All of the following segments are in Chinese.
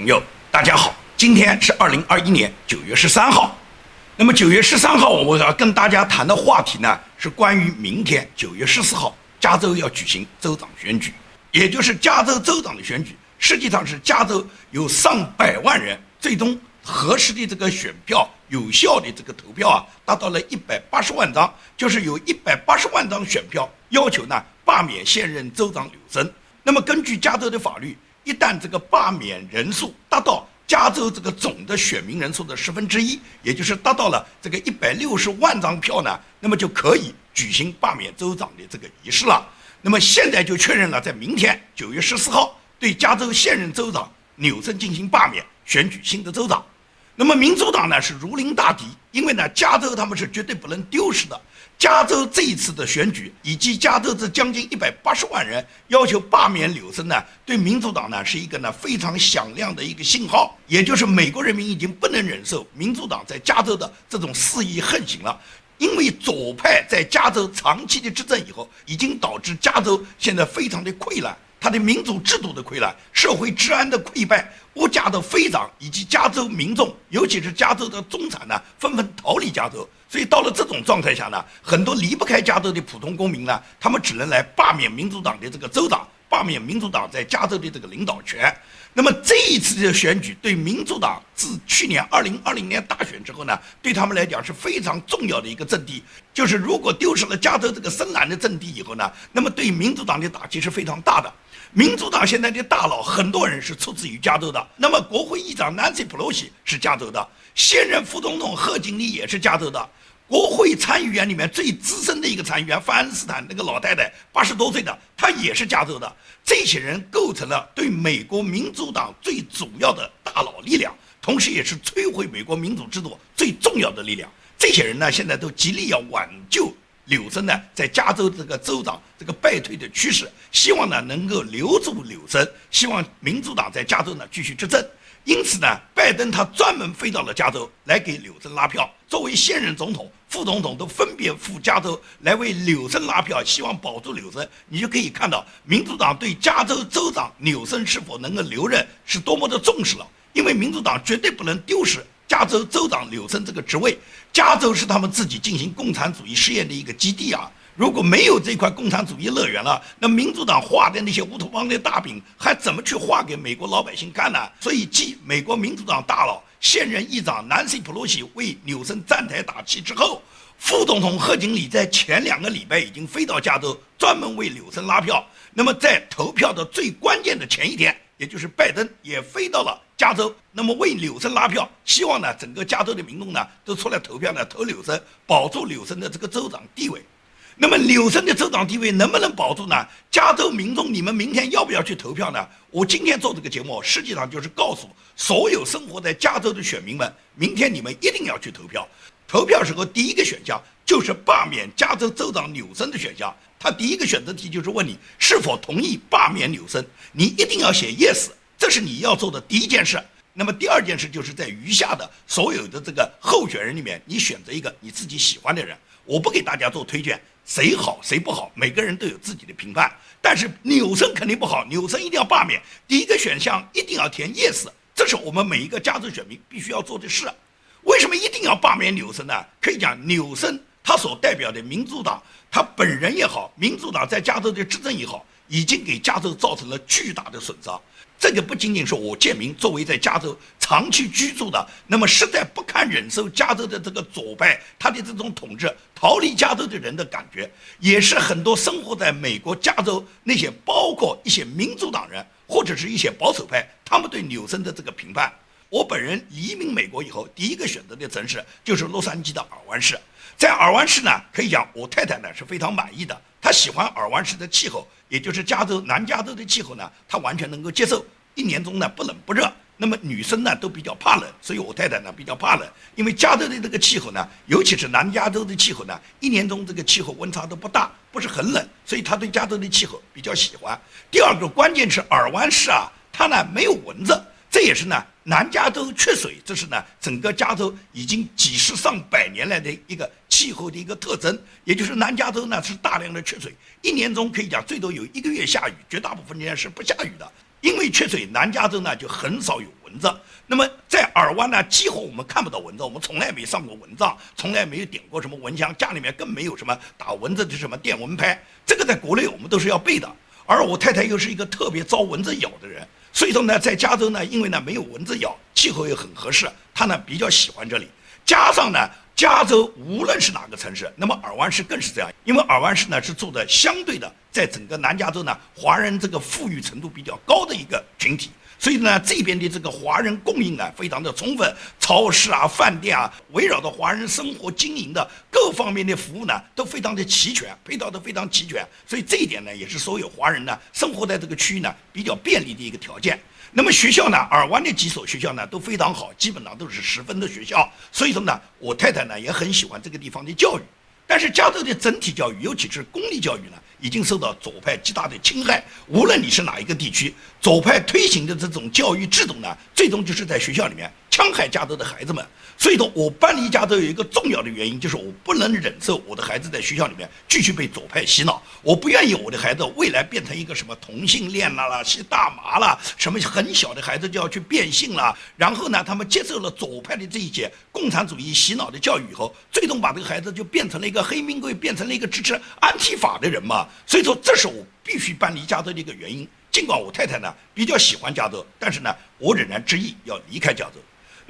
朋友，大家好，今天是二零二一年九月十三号。那么九月十三号，我要跟大家谈的话题呢，是关于明天九月十四号，加州要举行州长选举，也就是加州州长的选举。实际上是加州有上百万人，最终核实的这个选票有效的这个投票啊，达到了一百八十万张，就是有一百八十万张选票要求呢罢免现任州长纽森。那么根据加州的法律。一旦这个罢免人数达到加州这个总的选民人数的十分之一，也就是达到了这个一百六十万张票呢，那么就可以举行罢免州长的这个仪式了。那么现在就确认了，在明天九月十四号，对加州现任州长纽森进行罢免，选举新的州长。那么民主党呢是如临大敌，因为呢加州他们是绝对不能丢失的。加州这一次的选举，以及加州这将近一百八十万人要求罢免柳森呢，对民主党呢是一个呢非常响亮的一个信号，也就是美国人民已经不能忍受民主党在加州的这种肆意横行了，因为左派在加州长期的执政以后，已经导致加州现在非常的溃烂。它的民主制度的溃烂，社会治安的溃败，物价的飞涨，以及加州民众，尤其是加州的中产呢，纷纷逃离加州。所以到了这种状态下呢，很多离不开加州的普通公民呢，他们只能来罢免民主党的这个州长，罢免民主党在加州的这个领导权。那么这一次的选举，对民主党自去年二零二零年大选之后呢，对他们来讲是非常重要的一个阵地。就是如果丢失了加州这个深蓝的阵地以后呢，那么对民主党的打击是非常大的。民主党现在的大佬很多人是出自于加州的，那么国会议长 Nancy Pelosi 是加州的，现任副总统贺锦丽也是加州的，国会参议员里面最资深的一个参议员范恩斯坦那个老太太八十多岁的，她也是加州的，这些人构成了对美国民主党最主要的大佬力量，同时也是摧毁美国民主制度最重要的力量。这些人呢，现在都极力要挽救。柳森呢，在加州这个州长这个败退的趋势，希望呢能够留住柳森，希望民主党在加州呢继续执政。因此呢，拜登他专门飞到了加州来给柳森拉票。作为现任总统、副总统都分别赴加州来为柳森拉票，希望保住柳森。你就可以看到，民主党对加州州长纽森是否能够留任是多么的重视了。因为民主党绝对不能丢失。加州州长柳森这个职位，加州是他们自己进行共产主义试验的一个基地啊！如果没有这块共产主义乐园了，那民主党画的那些乌托邦的大饼还怎么去画给美国老百姓看呢？所以，继美国民主党大佬现任议长南希·普洛西为纽森站台打气之后，副总统贺锦丽在前两个礼拜已经飞到加州，专门为纽森拉票。那么，在投票的最关键的前一天，也就是拜登也飞到了。加州那么为柳森拉票，希望呢整个加州的民众呢都出来投票呢投柳森，保住柳森的这个州长地位。那么柳森的州长地位能不能保住呢？加州民众，你们明天要不要去投票呢？我今天做这个节目，实际上就是告诉所有生活在加州的选民们，明天你们一定要去投票。投票时候第一个选项就是罢免加州州长柳森的选项，他第一个选择题就是问你是否同意罢免柳森，你一定要写 yes。这是你要做的第一件事。那么第二件事就是在余下的所有的这个候选人里面，你选择一个你自己喜欢的人。我不给大家做推荐，谁好谁不好，每个人都有自己的评判。但是纽森肯定不好，纽森一定要罢免。第一个选项一定要填 yes，这是我们每一个加州选民必须要做的事。为什么一定要罢免纽森呢？可以讲纽森他所代表的民主党，他本人也好，民主党在加州的执政也好，已经给加州造成了巨大的损伤。这个不仅仅是我建民作为在加州长期居住的，那么实在不堪忍受加州的这个左派他的这种统治，逃离加州的人的感觉，也是很多生活在美国加州那些包括一些民主党人或者是一些保守派，他们对纽森的这个评判。我本人移民美国以后，第一个选择的城市就是洛杉矶的尔湾市。在尔湾市呢，可以讲我太太呢是非常满意的，她喜欢尔湾市的气候，也就是加州南加州的气候呢，她完全能够接受。一年中呢不冷不热，那么女生呢都比较怕冷，所以我太太呢比较怕冷，因为加州的这个气候呢，尤其是南加州的气候呢，一年中这个气候温差都不大，不是很冷，所以她对加州的气候比较喜欢。第二个关键是尔湾市啊，它呢没有蚊子。这也是呢，南加州缺水，这是呢整个加州已经几十上百年来的一个气候的一个特征。也就是南加州呢是大量的缺水，一年中可以讲最多有一个月下雨，绝大部分时间是不下雨的。因为缺水，南加州呢就很少有蚊子。那么在尔湾呢，几乎我们看不到蚊子，我们从来没上过蚊帐，从来没有点过什么蚊香，家里面更没有什么打蚊子的什么电蚊拍。这个在国内我们都是要备的。而我太太又是一个特别招蚊子咬的人，所以说呢，在加州呢，因为呢没有蚊子咬，气候又很合适，她呢比较喜欢这里。加上呢，加州无论是哪个城市，那么尔湾市更是这样，因为尔湾市呢是住的相对的，在整个南加州呢，华人这个富裕程度比较高的一个群体。所以呢，这边的这个华人供应呢非常的充分，超市啊、饭店啊，围绕着华人生活经营的各方面的服务呢都非常的齐全，配套都非常齐全。所以这一点呢，也是所有华人呢生活在这个区域呢比较便利的一个条件。那么学校呢，尔湾的几所学校呢都非常好，基本上都是十分的学校。所以说呢，我太太呢也很喜欢这个地方的教育。但是加州的整体教育，尤其是公立教育呢。已经受到左派极大的侵害。无论你是哪一个地区，左派推行的这种教育制度呢，最终就是在学校里面伤害加州的孩子们。所以说我搬离加州有一个重要的原因，就是我不能忍受我的孩子在学校里面继续被左派洗脑。我不愿意我的孩子未来变成一个什么同性恋啦啦、吸大麻啦，什么很小的孩子就要去变性啦。然后呢，他们接受了左派的这一些共产主义洗脑的教育以后，最终把这个孩子就变成了一个黑命贵，变成了一个支持安提法的人嘛。所以说，这是我必须搬离加州的一个原因。尽管我太太呢比较喜欢加州，但是呢，我仍然执意要离开加州。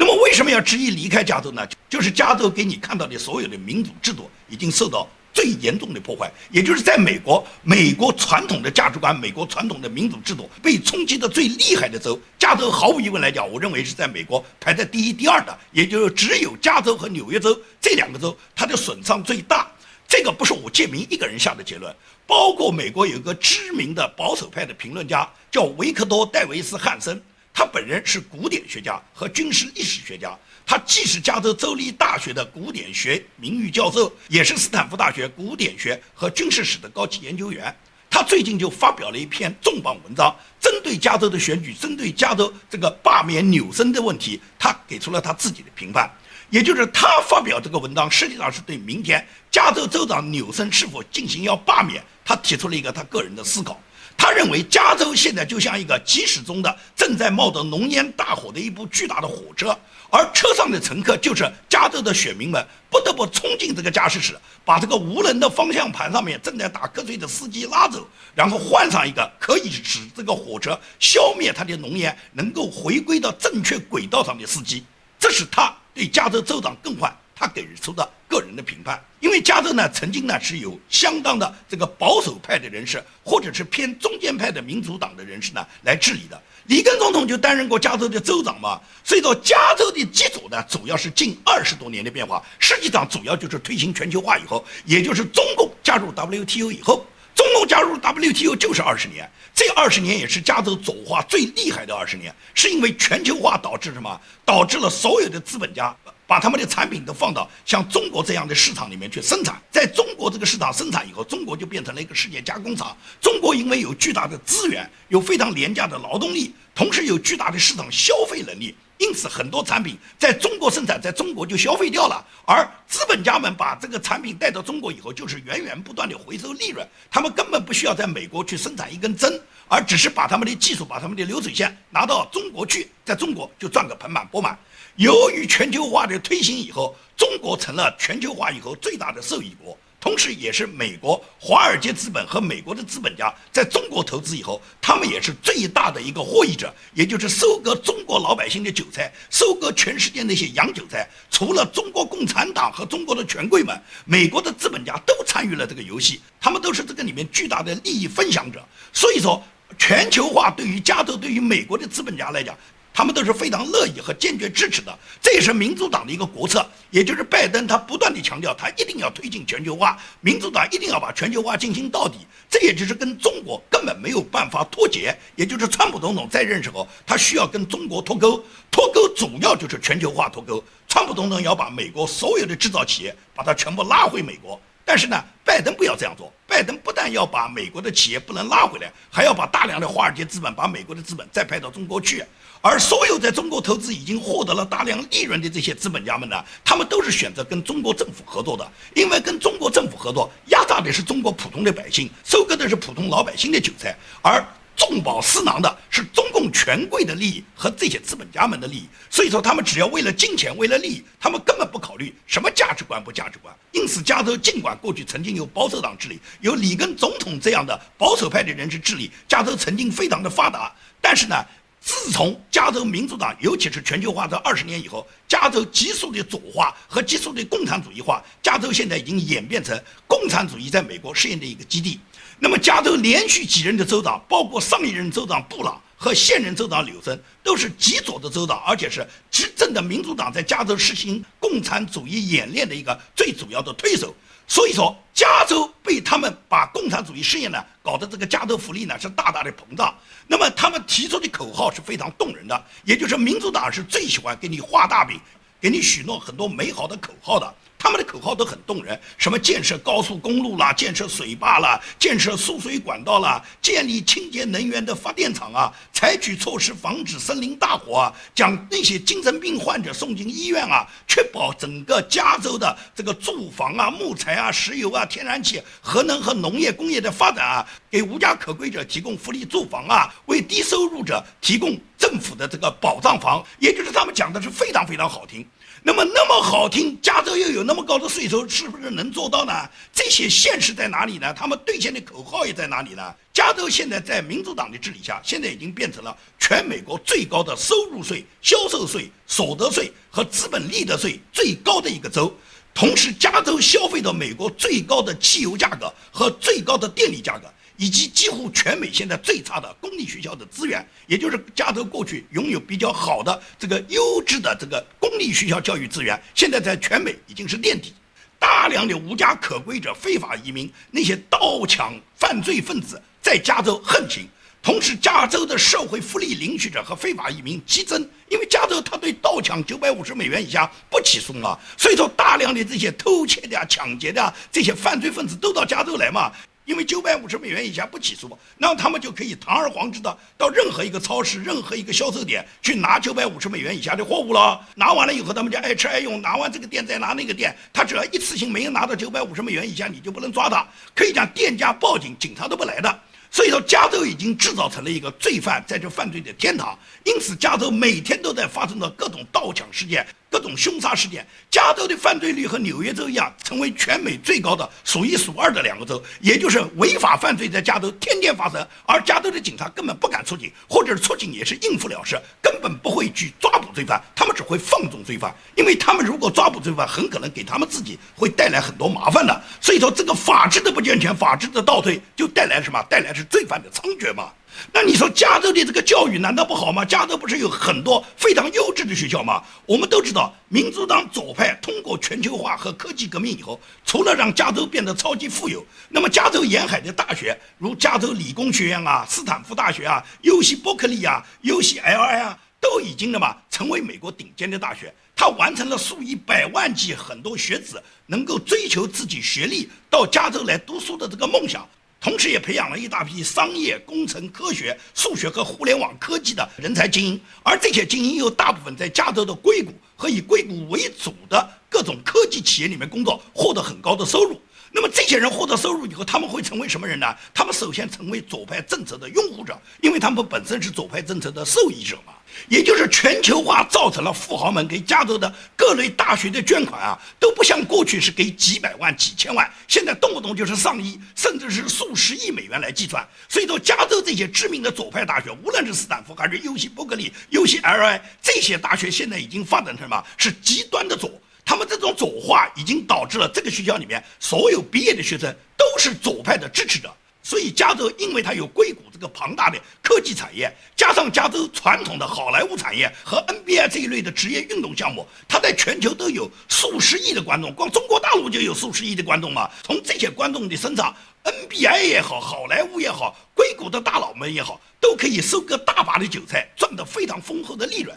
那么为什么要执意离开加州呢？就是加州给你看到的所有的民主制度已经受到最严重的破坏，也就是在美国，美国传统的价值观、美国传统的民主制度被冲击的最厉害的州，加州毫无疑问来讲，我认为是在美国排在第一、第二的，也就是只有加州和纽约州这两个州，它的损伤最大。这个不是我借名一个人下的结论，包括美国有个知名的保守派的评论家叫维克多·戴维斯·汉森。他本人是古典学家和军事历史学家，他既是加州州立大学的古典学名誉教授，也是斯坦福大学古典学和军事史的高级研究员。他最近就发表了一篇重磅文章，针对加州的选举，针对加州这个罢免纽森的问题，他给出了他自己的评判。也就是他发表这个文章，实际上是对明天加州州长纽森是否进行要罢免，他提出了一个他个人的思考。他认为加州现在就像一个疾驶中的、正在冒着浓烟大火的一部巨大的火车，而车上的乘客就是加州的选民们，不得不冲进这个驾驶室，把这个无能的方向盘上面正在打瞌睡的司机拉走，然后换上一个可以使这个火车消灭它的浓烟，能够回归到正确轨道上的司机。这是他对加州州长更换。他给出的个人的评判，因为加州呢曾经呢是有相当的这个保守派的人士，或者是偏中间派的民主党的人士呢来治理的。里根总统就担任过加州的州长嘛，所以说加州的基础呢主要是近二十多年的变化，实际上主要就是推行全球化以后，也就是中共加入 WTO 以后，中共加入 WTO 就是二十年，这二十年也是加州走化最厉害的二十年，是因为全球化导致什么？导致了所有的资本家。把他们的产品都放到像中国这样的市场里面去生产，在中国这个市场生产以后，中国就变成了一个世界加工厂。中国因为有巨大的资源，有非常廉价的劳动力，同时有巨大的市场消费能力，因此很多产品在中国生产，在中国就消费掉了。而资本家们把这个产品带到中国以后，就是源源不断的回收利润，他们根本不需要在美国去生产一根针，而只是把他们的技术、把他们的流水线拿到中国去，在中国就赚个盆满钵满。由于全球化的推行以后，中国成了全球化以后最大的受益国，同时也是美国华尔街资本和美国的资本家在中国投资以后，他们也是最大的一个获益者，也就是收割中国老百姓的韭菜，收割全世界那些洋韭菜。除了中国共产党和中国的权贵们，美国的资本家都参与了这个游戏，他们都是这个里面巨大的利益分享者。所以说，全球化对于加州、对于美国的资本家来讲。他们都是非常乐意和坚决支持的，这也是民主党的一个国策，也就是拜登他不断地强调，他一定要推进全球化，民主党一定要把全球化进行到底，这也就是跟中国根本没有办法脱节，也就是川普总统在任时候，他需要跟中国脱钩，脱钩主要就是全球化脱钩，川普总统要把美国所有的制造企业把它全部拉回美国。但是呢，拜登不要这样做。拜登不但要把美国的企业不能拉回来，还要把大量的华尔街资本、把美国的资本再派到中国去。而所有在中国投资已经获得了大量利润的这些资本家们呢，他们都是选择跟中国政府合作的，因为跟中国政府合作，压榨的是中国普通的百姓，收割的是普通老百姓的韭菜，而。重保私囊的是中共权贵的利益和这些资本家们的利益，所以说他们只要为了金钱，为了利益，他们根本不考虑什么价值观不价值观。因此，加州尽管过去曾经由保守党治理，由里根总统这样的保守派的人士治理，加州曾经非常的发达，但是呢，自从加州民主党，尤其是全球化这二十年以后，加州急速的左化和急速的共产主义化，加州现在已经演变成共产主义在美国试验的一个基地。那么，加州连续几任的州长，包括上一任州长布朗和现任州长纽森，都是极左的州长，而且是执政的民主党在加州实行共产主义演练的一个最主要的推手。所以说，加州被他们把共产主义事业呢搞得这个加州福利呢是大大的膨胀。那么，他们提出的口号是非常动人的，也就是民主党是最喜欢给你画大饼，给你许诺很多美好的口号的。他们的口号都很动人，什么建设高速公路啦，建设水坝啦，建设输水管道啦，建立清洁能源的发电厂啊，采取措施防止森林大火啊，将那些精神病患者送进医院啊，确保整个加州的这个住房啊、木材啊、石油啊、天然气、核能和农业工业的发展啊，给无家可归者提供福利住房啊，为低收入者提供政府的这个保障房，也就是他们讲的是非常非常好听。那么那么好听，加州又有那么高的税收，是不是能做到呢？这些现实在哪里呢？他们兑现的口号也在哪里呢？加州现在在民主党的治理下，现在已经变成了全美国最高的收入税、销售税、所得税和资本利得税最高的一个州。同时，加州消费的美国最高的汽油价格和最高的电力价格。以及几乎全美现在最差的公立学校的资源，也就是加州过去拥有比较好的这个优质的这个公立学校教育资源，现在在全美已经是垫底。大量的无家可归者、非法移民、那些盗抢犯罪分子在加州横行，同时加州的社会福利领取者和非法移民激增，因为加州他对盗抢九百五十美元以下不起诉嘛，所以说大量的这些偷窃的、抢劫的这些犯罪分子都到加州来嘛。因为九百五十美元以下不起诉，那他们就可以堂而皇之的到任何一个超市、任何一个销售点去拿九百五十美元以下的货物了。拿完了以后，他们就爱吃爱用。拿完这个店再拿那个店，他只要一次性没有拿到九百五十美元以下，你就不能抓他。可以讲店家报警，警察都不来的。所以说，加州已经制造成了一个罪犯在这犯罪的天堂。因此，加州每天都在发生着各种盗抢事件、各种凶杀事件。加州的犯罪率和纽约州一样，成为全美最高的、数一数二的两个州。也就是违法犯罪在加州天天发生，而加州的警察根本不敢出警，或者是出警也是应付了事，根本不会去抓捕罪犯。他们只会放纵罪犯，因为他们如果抓捕罪犯，很可能给他们自己会带来很多麻烦的。所以说，这个法治的不健全，法治的倒退，就带来什么？带来是。罪犯的猖獗嘛？那你说加州的这个教育难道不好吗？加州不是有很多非常优质的学校吗？我们都知道，民主党左派通过全球化和科技革命以后，除了让加州变得超级富有，那么加州沿海的大学，如加州理工学院啊、斯坦福大学啊、尤西伯克利啊、尤西 L.I 啊，都已经的嘛成为美国顶尖的大学。它完成了数以百万计很多学子能够追求自己学历到加州来读书的这个梦想。同时，也培养了一大批商业、工程、科学、数学和互联网科技的人才精英，而这些精英又大部分在加州的硅谷和以硅谷为主的各种科技企业里面工作，获得很高的收入。那么这些人获得收入以后，他们会成为什么人呢？他们首先成为左派政策的拥护者，因为他们本身是左派政策的受益者嘛。也就是全球化造成了富豪们给加州的各类大学的捐款啊，都不像过去是给几百万、几千万，现在动不动就是上亿，甚至是数十亿美元来计算。所以说，加州这些知名的左派大学，无论是斯坦福还是尤西伯克利、尤西 L.I 这些大学，现在已经发展成什么？是极端的左。他们这种左化已经导致了这个学校里面所有毕业的学生都是左派的支持者。所以加州因为它有硅谷这个庞大的科技产业，加上加州传统的好莱坞产业和 NBA 这一类的职业运动项目，它在全球都有数十亿的观众，光中国大陆就有数十亿的观众嘛。从这些观众的身上，NBA 也好，好莱坞也好，硅谷的大佬们也好，都可以收割大把的韭菜，赚得非常丰厚的利润。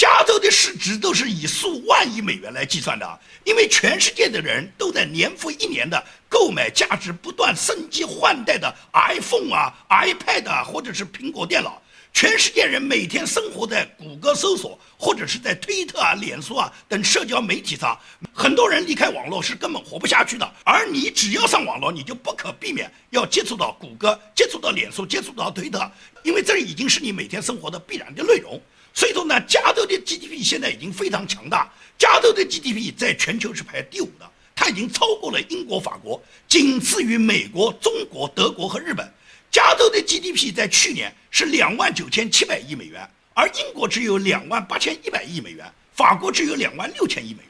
加州的市值都是以数万亿美元来计算的，因为全世界的人都在年复一年的购买价值不断升级换代的 iPhone 啊、iPad 啊，或者是苹果电脑。全世界人每天生活在谷歌搜索或者是在推特啊、脸书啊等社交媒体上，很多人离开网络是根本活不下去的。而你只要上网络，你就不可避免要接触到谷歌、接触到脸书、接触到推特，因为这已经是你每天生活的必然的内容。所以说呢，加州的 GDP 现在已经非常强大，加州的 GDP 在全球是排第五的，它已经超过了英国、法国，仅次于美国、中国、德国和日本。加州的 GDP 在去年是两万九千七百亿美元，而英国只有两万八千一百亿美元，法国只有两万六千亿美元，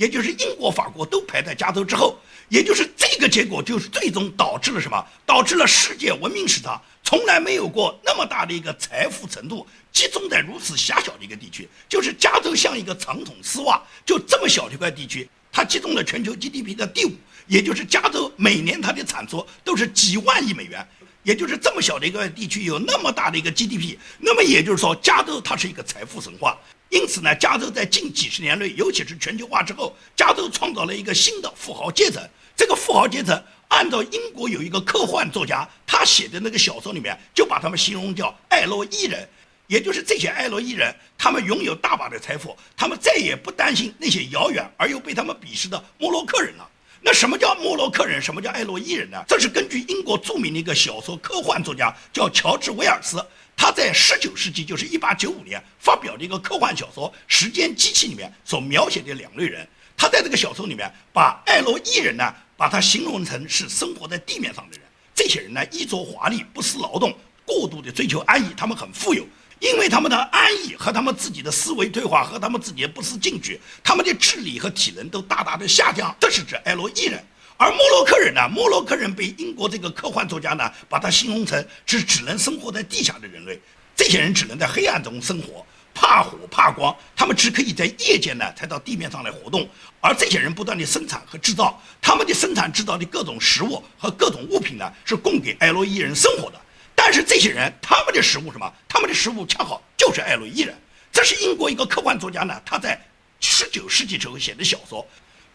也就是英国、法国都排在加州之后，也就是这个结果，就是最终导致了什么？导致了世界文明史上从来没有过那么大的一个财富程度集中在如此狭小的一个地区，就是加州像一个长筒丝袜，就这么小的一块地区，它集中了全球 GDP 的第五，也就是加州每年它的产出都是几万亿美元。也就是这么小的一个地区有那么大的一个 GDP，那么也就是说，加州它是一个财富神话。因此呢，加州在近几十年内，尤其是全球化之后，加州创造了一个新的富豪阶层。这个富豪阶层，按照英国有一个科幻作家他写的那个小说里面，就把他们形容叫艾洛伊人，也就是这些艾洛伊人，他们拥有大把的财富，他们再也不担心那些遥远而又被他们鄙视的摩洛克人了。那什么叫莫洛克人？什么叫艾洛伊人呢？这是根据英国著名的一个小说科幻作家叫乔治·威尔斯，他在19世纪，就是1895年发表的一个科幻小说《时间机器》里面所描写的两类人。他在这个小说里面把艾洛伊人呢，把他形容成是生活在地面上的人。这些人呢，衣着华丽，不思劳动，过度的追求安逸，他们很富有。因为他们的安逸和他们自己的思维退化和他们自己的不思进取，他们的智力和体能都大大的下降。这是指艾洛伊人，而莫洛克人呢？莫洛克人被英国这个科幻作家呢，把它形容成是只能生活在地下的人类。这些人只能在黑暗中生活，怕火怕光，他们只可以在夜间呢才到地面上来活动。而这些人不断的生产和制造，他们的生产制造的各种食物和各种物品呢，是供给艾洛伊人生活的。但是这些人，他们的食物什么？他们的食物恰好就是艾洛伊人。这是英国一个科幻作家呢，他在十九世纪时候写的小说。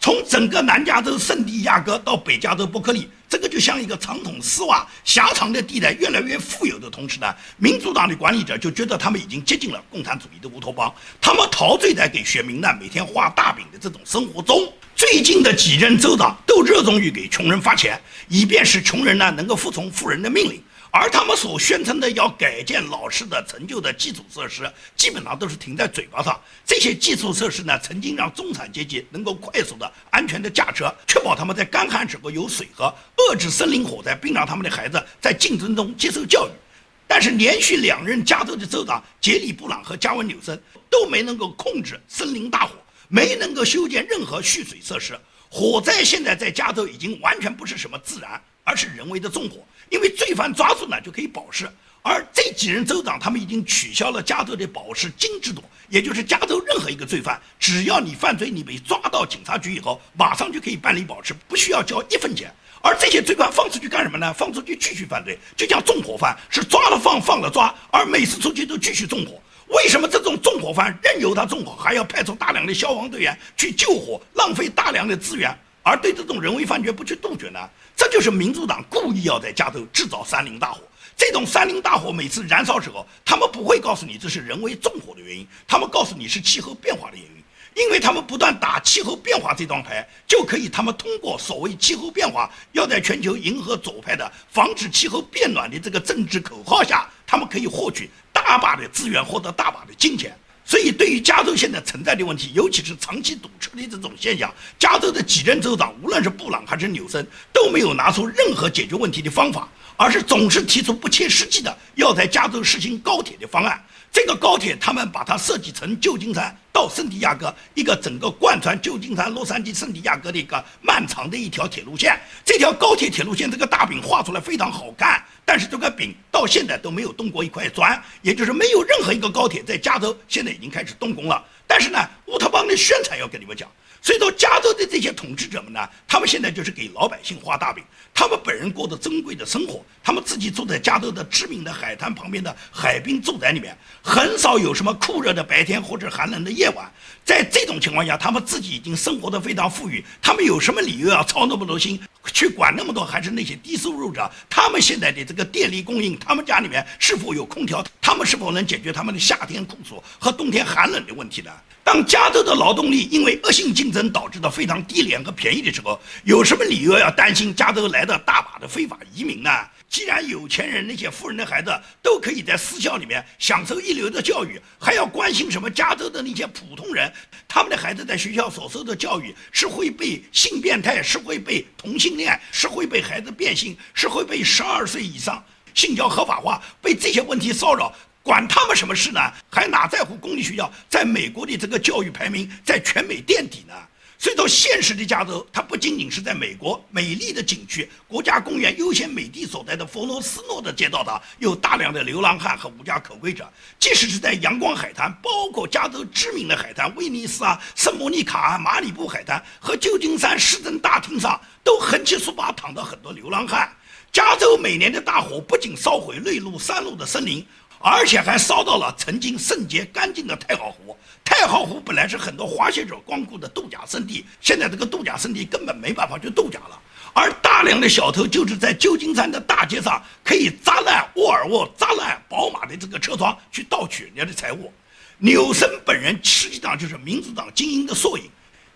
从整个南加州圣地亚哥到北加州伯克利，这个就像一个长筒丝袜，狭长的地带越来越富有的同时呢，民主党的管理者就觉得他们已经接近了共产主义的乌托邦，他们陶醉在给选民呢每天画大饼的这种生活中。最近的几任州长都热衷于给穷人发钱，以便使穷人呢能够服从富人的命令。而他们所宣称的要改建老式的陈旧的基础设施，基本上都是停在嘴巴上。这些基础设施呢，曾经让中产阶级能够快速的、安全的驾车，确保他们在干旱时候有水喝，遏制森林火灾，并让他们的孩子在竞争中接受教育。但是，连续两任加州的州长杰里·布朗和加文·纽森都没能够控制森林大火，没能够修建任何蓄水设施。火灾现在在加州已经完全不是什么自然。而是人为的纵火，因为罪犯抓住呢就可以保释，而这几任州长他们已经取消了加州的保释金制度，也就是加州任何一个罪犯，只要你犯罪，你被抓到警察局以后，马上就可以办理保释，不需要交一分钱。而这些罪犯放出去干什么呢？放出去继续犯罪，就像纵火犯是抓了放，放了抓，而每次出去都继续纵火。为什么这种纵火犯任由他纵火，还要派出大量的消防队员去救火，浪费大量的资源？而对这种人为犯罪不去杜绝呢？这就是民主党故意要在加州制造山林大火。这种山林大火每次燃烧时候，他们不会告诉你这是人为纵火的原因，他们告诉你是气候变化的原因。因为他们不断打气候变化这张牌，就可以他们通过所谓气候变化要在全球迎合左派的防止气候变暖的这个政治口号下，他们可以获取大把的资源，获得大把的金钱。所以，对于加州现在存在的问题，尤其是长期堵车的这种现象，加州的几任州长，无论是布朗还是纽森，都没有拿出任何解决问题的方法，而是总是提出不切实际的要在加州实行高铁的方案。这个高铁，他们把它设计成旧金山到圣地亚哥一个整个贯穿旧金山、洛杉矶、圣地亚哥的一个漫长的一条铁路线。这条高铁铁路线这个大饼画出来非常好看，但是这个饼到现在都没有动过一块砖，也就是没有任何一个高铁在加州现在已经开始动工了。但是呢，乌托邦的宣传要跟你们讲。所以说，加州的这些统治者们呢，他们现在就是给老百姓画大饼，他们本人过着珍贵的生活，他们自己住在加州的知名的海滩旁边的海滨住宅里面，很少有什么酷热的白天或者寒冷的夜晚。在这种情况下，他们自己已经生活的非常富裕，他们有什么理由要操那么多心去管那么多？还是那些低收入者，他们现在的这个电力供应，他们家里面是否有空调？他们是否能解决他们的夏天酷暑和冬天寒冷的问题呢？当加州的劳动力因为恶性竞争导致的非常低廉和便宜的时候，有什么理由要担心加州来的大把的非法移民呢？既然有钱人那些富人的孩子都可以在私校里面享受一流的教育，还要关心什么加州的那些普通人？他们的孩子在学校所受的教育是会被性变态，是会被同性恋，是会被孩子变性，是会被十二岁以上性交合法化，被这些问题骚扰。管他们什么事呢？还哪在乎公立学校在美国的这个教育排名在全美垫底呢？所以说，现实的加州，它不仅仅是在美国美丽的景区、国家公园、悠闲美地所在的佛罗斯诺的街道上，有大量的流浪汉和无家可归者；即使是在阳光海滩，包括加州知名的海滩威尼斯啊、圣莫妮卡啊、马里布海滩和旧金山市政大厅上，都横七竖八躺着很多流浪汉。加州每年的大火不仅烧毁内陆、山路的森林。而且还烧到了曾经圣洁干净的太浩湖。太浩湖本来是很多滑雪者光顾的度假胜地，现在这个度假胜地根本没办法去度假了。而大量的小偷就是在旧金山的大街上，可以砸烂沃尔沃、砸烂宝马的这个车窗去盗取人家的财物。纽森本人实际上就是民主党精英的缩影，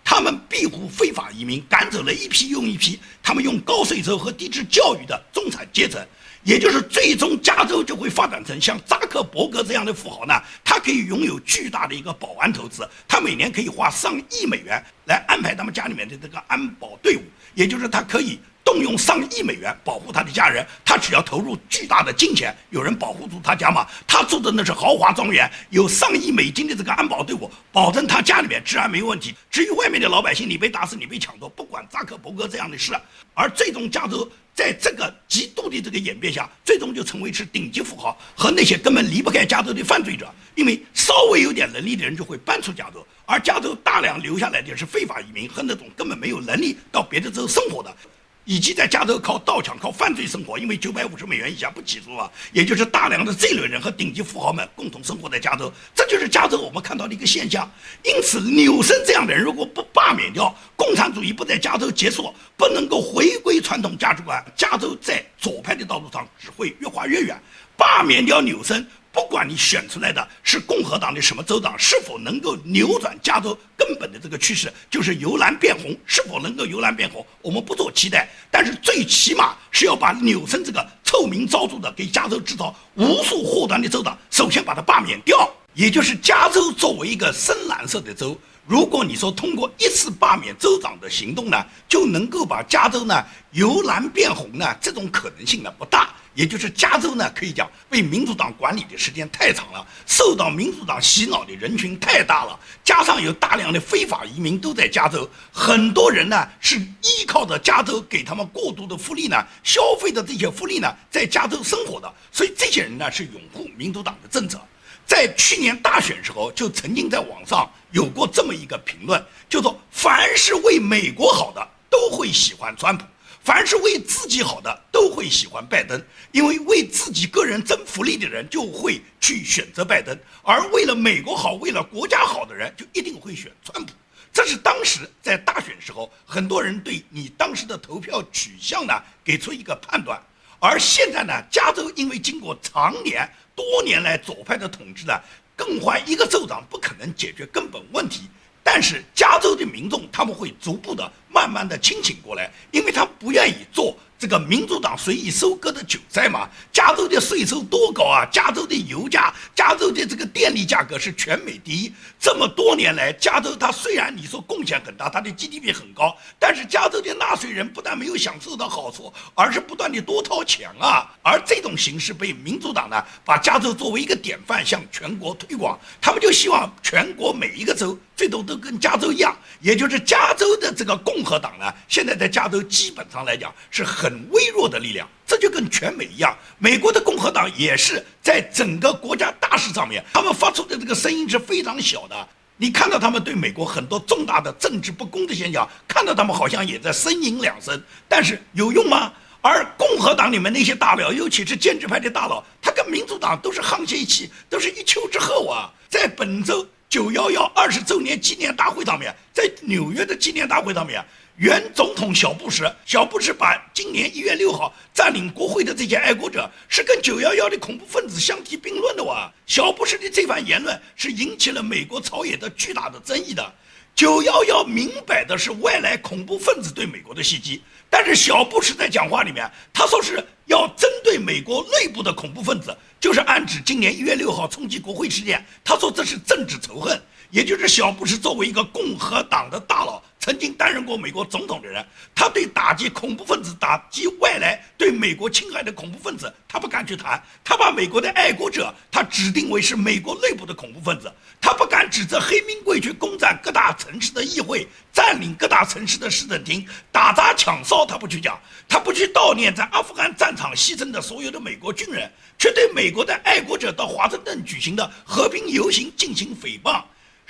他们庇护非法移民，赶走了一批又一批他们用高税收和低质教育的中产阶层。也就是最终，加州就会发展成像扎克伯格这样的富豪呢？他可以拥有巨大的一个保安投资，他每年可以花上亿美元来安排他们家里面的这个安保队伍，也就是他可以。动用上亿美元保护他的家人，他只要投入巨大的金钱，有人保护住他家嘛？他住的那是豪华庄园，有上亿美金的这个安保队伍，保证他家里面治安没问题。至于外面的老百姓，你被打死，你被抢夺，不管扎克伯格这样的事。而最终，加州在这个极度的这个演变下，最终就成为是顶级富豪和那些根本离不开加州的犯罪者，因为稍微有点能力的人就会搬出加州，而加州大量留下来的是非法移民和那种根本没有能力到别的州生活的。以及在加州靠盗抢、靠犯罪生活，因为九百五十美元以下不起诉啊，也就是大量的这类人和顶级富豪们共同生活在加州，这就是加州我们看到的一个现象。因此，纽森这样的人如果不罢免掉，共产主义不在加州结束，不能够回归传统价值观，加州在左派的道路上只会越滑越远。罢免掉纽森。不管你选出来的是共和党的什么州长，是否能够扭转加州根本的这个趋势，就是由蓝变红，是否能够由蓝变红，我们不做期待。但是最起码是要把纽森这个臭名昭著的给加州制造无数祸端的州长，首先把他罢免掉。也就是加州作为一个深蓝色的州，如果你说通过一次罢免州长的行动呢，就能够把加州呢由蓝变红呢，这种可能性呢不大。也就是加州呢，可以讲被民主党管理的时间太长了，受到民主党洗脑的人群太大了，加上有大量的非法移民都在加州，很多人呢是依靠着加州给他们过度的福利呢，消费的这些福利呢，在加州生活的，所以这些人呢是拥护民主党的政策。在去年大选时候，就曾经在网上有过这么一个评论，就说凡是为美国好的都会喜欢川普。凡是为自己好的都会喜欢拜登，因为为自己个人增福利的人就会去选择拜登，而为了美国好、为了国家好的人就一定会选川普。这是当时在大选时候很多人对你当时的投票取向呢给出一个判断。而现在呢，加州因为经过常年多年来左派的统治呢，更换一个州长不可能解决根本问题。但是加州的民众他们会逐步的、慢慢的清醒过来，因为他不愿意做。这个民主党随意收割的韭菜嘛？加州的税收多高啊！加州的油价、加州的这个电力价格是全美第一。这么多年来，加州它虽然你说贡献很大，它的 GDP 很高，但是加州的纳税人不但没有享受到好处，而是不断的多掏钱啊！而这种形式被民主党呢，把加州作为一个典范向全国推广，他们就希望全国每一个州最多都跟加州一样，也就是加州的这个共和党呢，现在在加州基本上来讲是很。很微弱的力量，这就跟全美一样。美国的共和党也是在整个国家大事上面，他们发出的这个声音是非常小的。你看到他们对美国很多重大的政治不公的现象，看到他们好像也在呻吟两声，但是有用吗？而共和党里面那些大佬，尤其是建制派的大佬，他跟民主党都是沆瀣一气，都是一丘之貉啊！在本周九幺幺二十周年纪念大会上面，在纽约的纪念大会上面，原总统小布什，小布什把今年一月六号占领国会的这些爱国者，是跟九幺幺的恐怖分子相提并论的哇！小布什的这番言论是引起了美国朝野的巨大的争议的。九幺幺明摆的是外来恐怖分子对美国的袭击。但是小布什在讲话里面，他说是要针对美国内部的恐怖分子，就是暗指今年一月六号冲击国会事件。他说这是政治仇恨，也就是小布什作为一个共和党的大佬。曾经担任过美国总统的人，他对打击恐怖分子、打击外来对美国侵害的恐怖分子，他不敢去谈。他把美国的爱国者，他指定为是美国内部的恐怖分子。他不敢指责黑名贵去攻占各大城市的议会，占领各大城市的市政厅，打砸抢烧，他不去讲。他不去悼念在阿富汗战场牺牲的所有的美国军人，却对美国的爱国者到华盛顿举行的和平游行进行诽谤。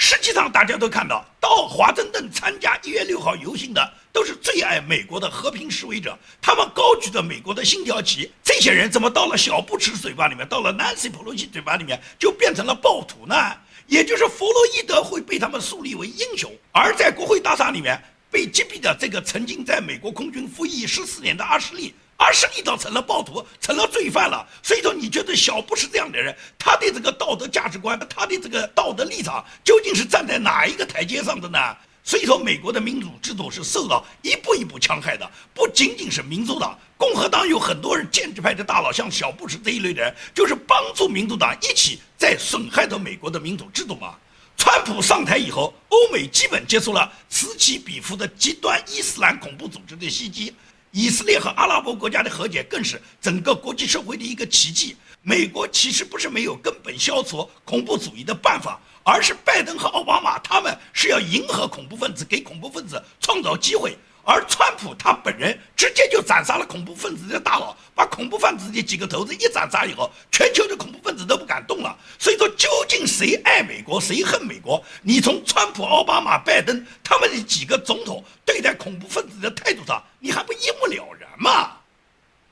实际上，大家都看到，到华盛顿参加一月六号游行的都是最爱美国的和平示威者，他们高举着美国的星条旗。这些人怎么到了小布什嘴巴里面，到了南希·普洛西嘴巴里面，就变成了暴徒呢？也就是弗洛伊德会被他们树立为英雄，而在国会大厦里面被击毙的这个曾经在美国空军服役十四年的阿什利。而是你倒成了暴徒，成了罪犯了。所以说，你觉得小布什这样的人，他的这个道德价值观，他的这个道德立场，究竟是站在哪一个台阶上的呢？所以说，美国的民主制度是受到一步一步戕害的，不仅仅是民主党、共和党有很多人建制派的大佬，像小布什这一类的人，就是帮助民主党一起在损害着美国的民主制度嘛。川普上台以后，欧美基本接受了此起彼伏的极端伊斯兰恐怖组织的袭击。以色列和阿拉伯国家的和解更是整个国际社会的一个奇迹。美国其实不是没有根本消除恐怖主义的办法，而是拜登和奥巴马他们是要迎合恐怖分子，给恐怖分子创造机会。而川普他本人直接就斩杀了恐怖分子的大佬，把恐怖分子的几个头子一斩杀以后，全球的恐怖分子都不敢动了。所以说，究竟谁爱美国，谁恨美国？你从川普、奥巴马、拜登他们的几个总统对待恐怖分子的态度上，你还不一目了然吗？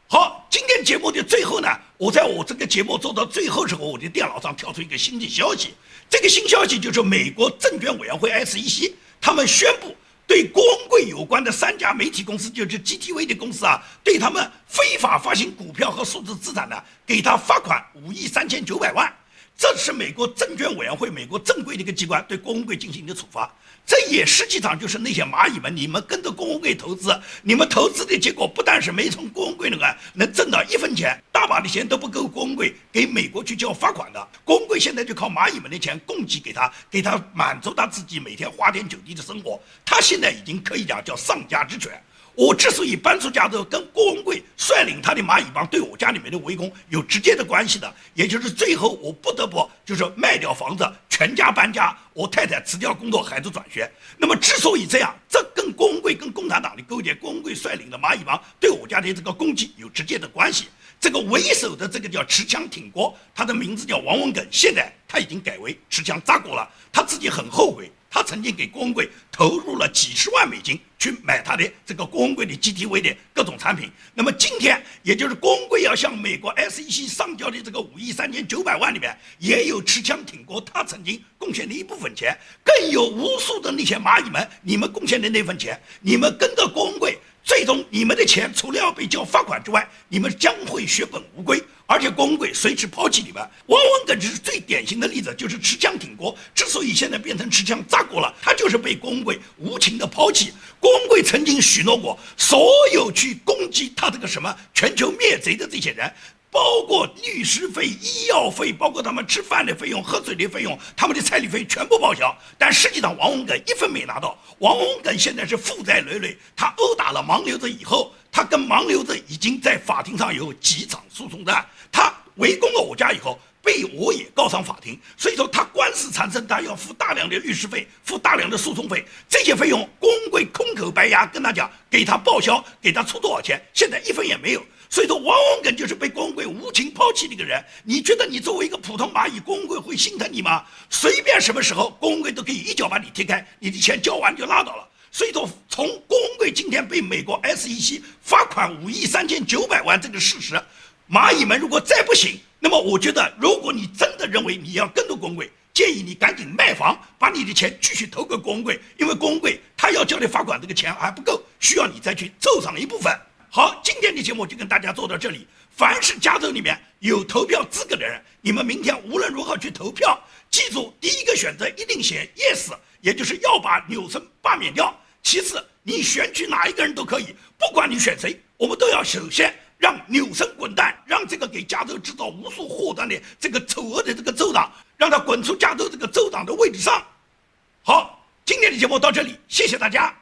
好，今天节目的最后呢，我在我这个节目做到最后时候，我的电脑上跳出一个新的消息，这个新消息就是美国证券委员会 SEC 他们宣布。对郭文贵有关的三家媒体公司，就是 GTV 的公司啊，对他们非法发行股票和数字资产呢，给他罚款五亿三千九百万。这是美国证券委员会，美国正规的一个机关对郭文贵进行的处罚。这也实际上就是那些蚂蚁们，你们跟着郭文贵投资，你们投资的结果不但是没从郭文贵那个能挣到一分钱，大把的钱都不够郭文贵给美国去交罚款的。郭文贵现在就靠蚂蚁们的钱供给给他，给他满足他自己每天花天酒地的生活。他现在已经可以讲叫上家之犬。我之所以搬出加州，跟郭文贵率领他的蚂蚁帮对我家里面的围攻有直接的关系的，也就是最后我不得不就是卖掉房子，全家搬家，我太太辞掉工作，孩子转学。那么之所以这样，这跟郭文贵跟共产党的勾结，郭文贵率领的蚂蚁帮对我家的这个攻击有直接的关系。这个为首的这个叫持枪挺国，他的名字叫王文耿，现在他已经改为持枪扎国了，他自己很后悔。他曾经给郭文贵投入了几十万美金去买他的这个郭文贵的 GTV 的各种产品。那么今天，也就是郭文贵要向美国 SEC 上交的这个五亿三千九百万里面，也有持枪挺过他曾经贡献的一部分钱，更有无数的那些蚂蚁们，你们贡献的那份钱，你们跟着郭文贵，最终你们的钱除了要被交罚款之外，你们将会血本无归。而且郭文贵随时抛弃你们，汪文耿就是最典型的例子，就是持枪挺国。之所以现在变成持枪砸国了，他就是被郭文贵无情的抛弃。郭文贵曾经许诺过，所有去攻击他这个什么全球灭贼的这些人。包括律师费、医药费，包括他们吃饭的费用、喝水的费用，他们的彩礼费全部报销。但实际上，王文根一分没拿到。王文根现在是负债累累。他殴打了盲流子以后，他跟盲流子已经在法庭上有几场诉讼战。他围攻了我家以后。被我也告上法庭，所以说他官司缠身，他要付大量的律师费，付大量的诉讼费，这些费用公会空口白牙跟他讲，给他报销，给他出多少钱，现在一分也没有。所以说，王文根就是被工会无情抛弃的一个人。你觉得你作为一个普通蚂蚁，工会会心疼你吗？随便什么时候，工会都可以一脚把你踢开，你的钱交完就拉倒了。所以说，从工会今天被美国 SEC 罚款五亿三千九百万这个事实，蚂蚁们如果再不行，那么我觉得，如果你真的认为你要跟着工会，建议你赶紧卖房，把你的钱继续投给工会，因为工会他要交的罚款这个钱还不够，需要你再去凑上一部分。好，今天的节目就跟大家做到这里。凡是加州里面有投票资格的人，你们明天无论如何去投票，记住第一个选择一定选 yes，也就是要把纽森罢免掉。其次，你选举哪一个人都可以，不管你选谁，我们都要首先让纽森滚蛋，让这个给加州制造无数祸端的这个丑恶的这个州长，让他滚出加州这个州长的位置上。好，今天的节目到这里，谢谢大家。